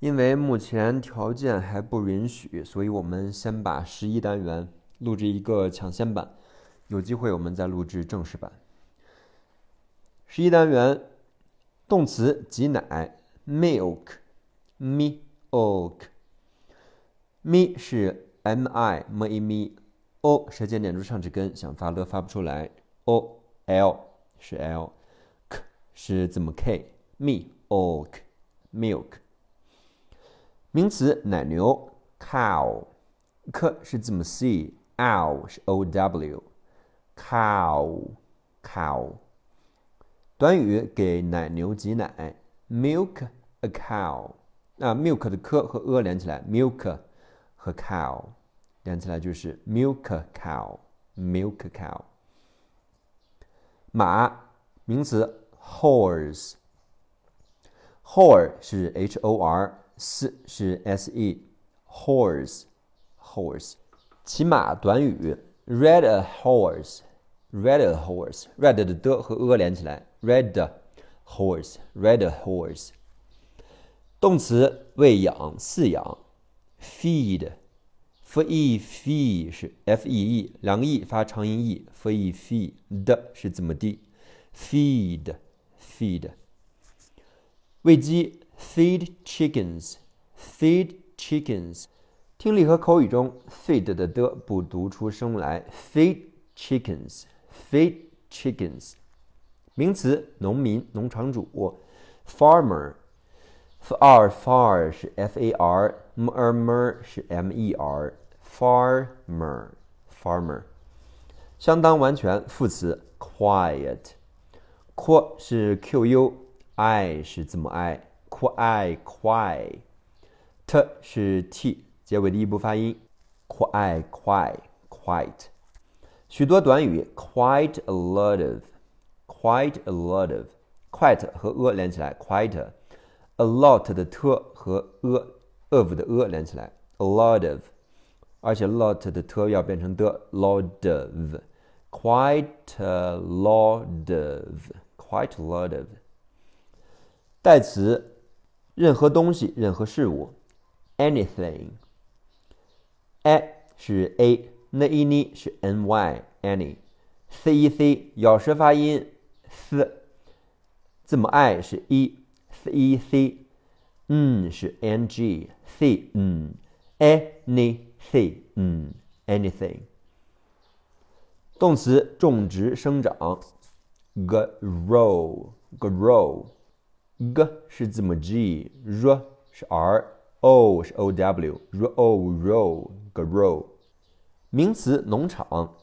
因为目前条件还不允许，所以我们先把十一单元录制一个抢先版，有机会我们再录制正式版。十一单元，动词挤奶，milk，milk，mi 是 m i m i m o 舌尖点住上齿根，想发了发不出来，o l 是 l，k 是字母 k，milk，milk。名词奶牛，cow，k 是字母 c，ow 是 o w，cow，cow。短语给奶牛挤奶，milk a cow。那 milk 的 k 和 a 连起来，milk 和 cow 连起来就是 milk cow，milk cow。马，名词 horse，hor 是 h o r s 是 s e，horse，horse。骑马短语，ride a horse，ride a horse，ride 的的和 a 连起来，ride horse，ride a horse。动词喂养、饲养，feed，f e feed 是 f e e，两个 e 发长音 e，f e feed 的是字母 d，feed，feed。喂鸡 ，feed chickens，feed chickens。听力和口语中，feed 的的不读出声来，feed chickens，feed chickens。名词农民、农场主，farmer。far far 是 f a r，mer mer 是 m e r，farmer farmer，相当完全副词 quiet，q 是 q u，i 是字母 I，qui qui，t 是 t 结尾的一部发音，qui qui quiet，许多短语 quite a lot of，quite a lot of，quite 和 a 连起来 quite。a lot 的 t 和 a of 的 a 连起来，a lot of，而且 lot 的 t 要变成的，lot of，quite a lot of，quite a lot of。代词，任何东西，任何事物，anything。a 是 a，n e n 是 n y，any，c e c 咬舌发音，s，字母 i 是 e，c e c，嗯是 n g，c 嗯，anything，嗯，anything。动词种植生长，grow，grow g 是字母 g，r 是 r，o 是 o w，r o r o grow，。名词农场，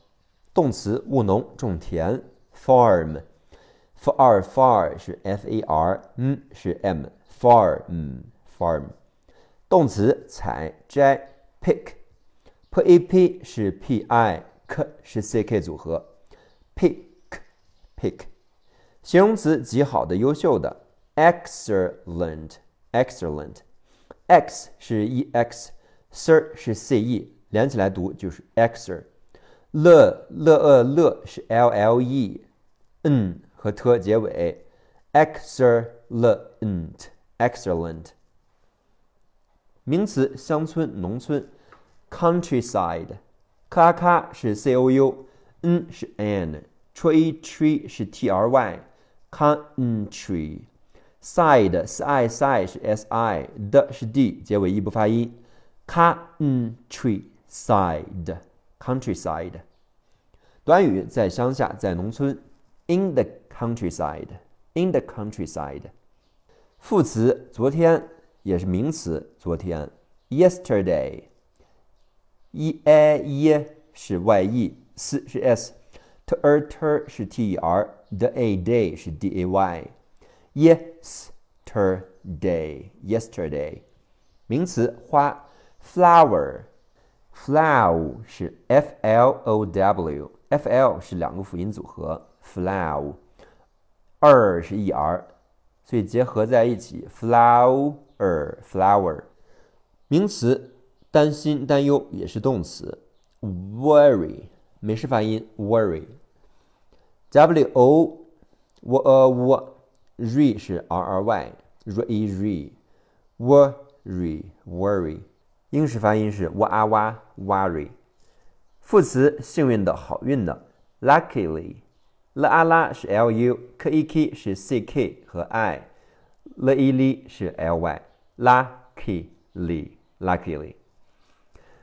动词务农种田，farm。far far 是 f a r，嗯是 m，far 嗯 farm。动词采摘 pick，p a p 是 p i，k 是 c k 组合，pick pick。形容词极好的、优秀的 excellent excellent。x 是 e x，s 是 c e，连起来读就是 excellent。乐乐呃乐是 l l e，嗯。和 t 结尾，excellent，excellent。名词乡村、农村，countryside，k a 是 c o u，n 是 n，tree tree 是 t r Side，s i side 是 s i，的是 d，结尾 e 不发音，countryside，countryside。短语在乡下，在农村，in the。countryside in the countryside，副词昨天也是名词昨天，yesterday，e a e 是 y e，s 是 s，t er ter 是 t e r，the a day 是 d a y y，yesterday，yesterday，名词花，flower，flower 是 f l o w，f l 是两个辅音组合，flower。二是 e r，所以结合在一起，flower flower。名词担心担忧也是动词，worry 美式发音 worry。w o w A w r 是 r r y r e r worry worry，worry。英式发音是哇啊哇 worry。副词幸运的、好运的，luckily。l 阿拉是 l u，k e k 是 c k 和 i，l e l 是 l y，luckily，luckily。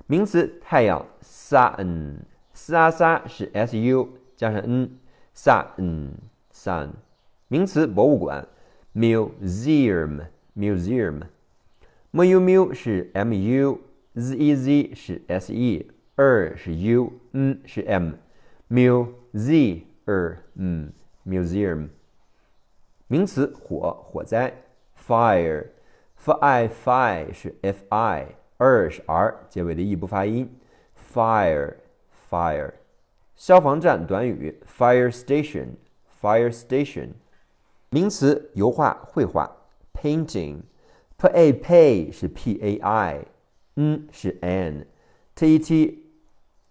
名词太阳，sun，s a s 是 s u 加上 n，sun，sun。名词博物馆，museum，museum。m u m 是 m u，z e z 是 s e，r 是 u，n 是 m museum museum。名词火，火灾，fire，f i f i 是 f i，r 是 r，结尾的异步发音，fire，fire。消防站短语，fire station，fire station。名词油画、绘画，painting，p a p 是 p a i，n 是 n，t e t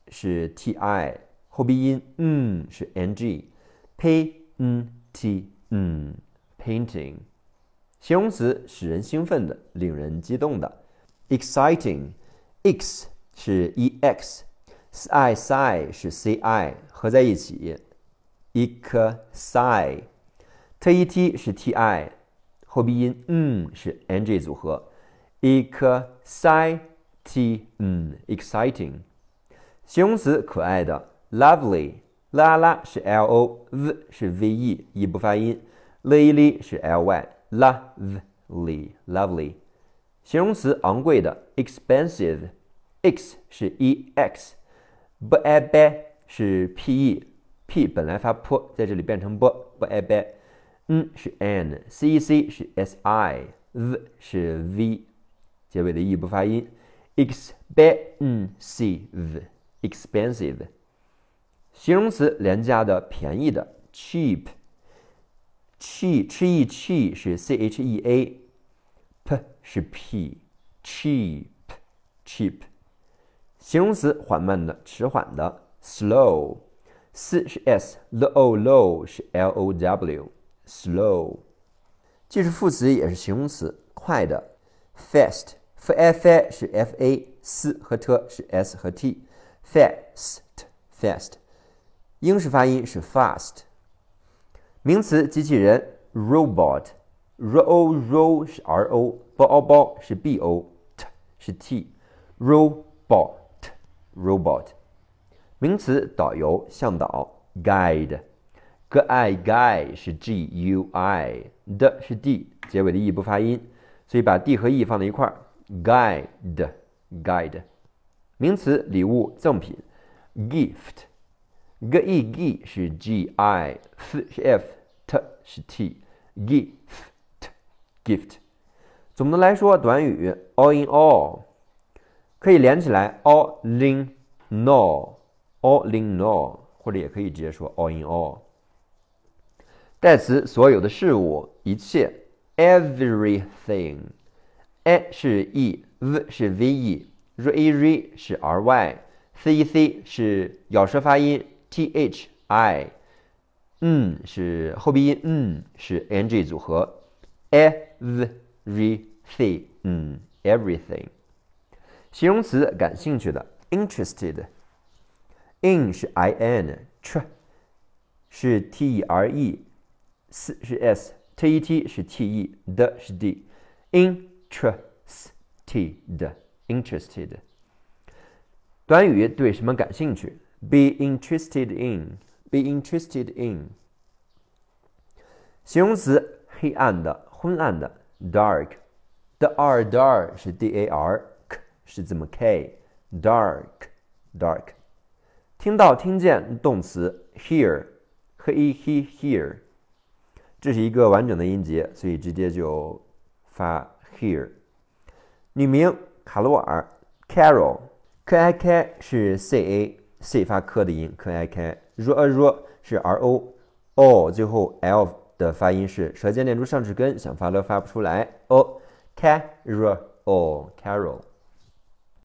是 t i。后鼻音嗯是 ng，p n t 嗯 painting，形容词使人兴奋的，令人激动的，exciting，x 是 e x，s i s i 是 c i 合在一起，excite t e t 是 t i，后鼻音嗯是 ng 组合，exciting，嗯 exciting，形容词可爱的。Lovely，啦啦是 L O，V 是 V E，一不发音。，lily 是 L Y，Lovely，Lovely。形容词昂贵的，Expensive，X 是 E X，B A B 是 P E，P 本来发 P，在这里变成 B，B A n 是 N，C E C 是 S I，V 是 V，结尾的 E 不发音。Expensive，Expensive。形容词廉价的、便宜的，cheap，che che che 是 c h e a，p 是 p，cheap cheap。形容词缓慢的、迟缓的，slow，s 是 s，l o low 是 l o w Slow，。既是副词也是形容词，快的，fast，f f a 是 f a，s 和 t 是 s 和 t，fast fast。英式发音是 fast。名词机器人，robot，r o r o 是 r o，b o 包是 b o，t 是 t，robot robot。名词导游向导，guide i guide 是 g u i，d 是 d，结尾的 e 不发音，所以把 d 和 e 放在一块儿，guide guide。名词礼物赠品 gift。g e g 是 g i，f 是 f，t 是 t，gift，gift。总的来说，短语 all in all 可以连起来 all in all，all in all，或者也可以直接说 all in all。 代词所有的事物，一切 everything，a 是 e，v 是 v e，r e r 是 r y，c e c 是咬舌发音。t h i，嗯是后鼻音，嗯是 n g 组合，everything，嗯 everything。形容词感兴趣的，interested，in 是 i n，tr 是 t e r s 是 s，t e t 是 t e，d 是 d，interested，interested。短语对什么感兴趣？Be interested in, be interested in。形容词黑暗的、昏暗的，dark。d r dark 是 d a r k 是字母 k，dark dark。听到、听见动词 hear，h e he hear。这是一个完整的音节，所以直接就发 here。女名卡罗尔 Carol，k i k 是 c a。c 发科的音，可爱开。r a r 是 r o，o 最后 l 的发音是舌尖连住上齿根，想发了发不出来。o，carol，carol。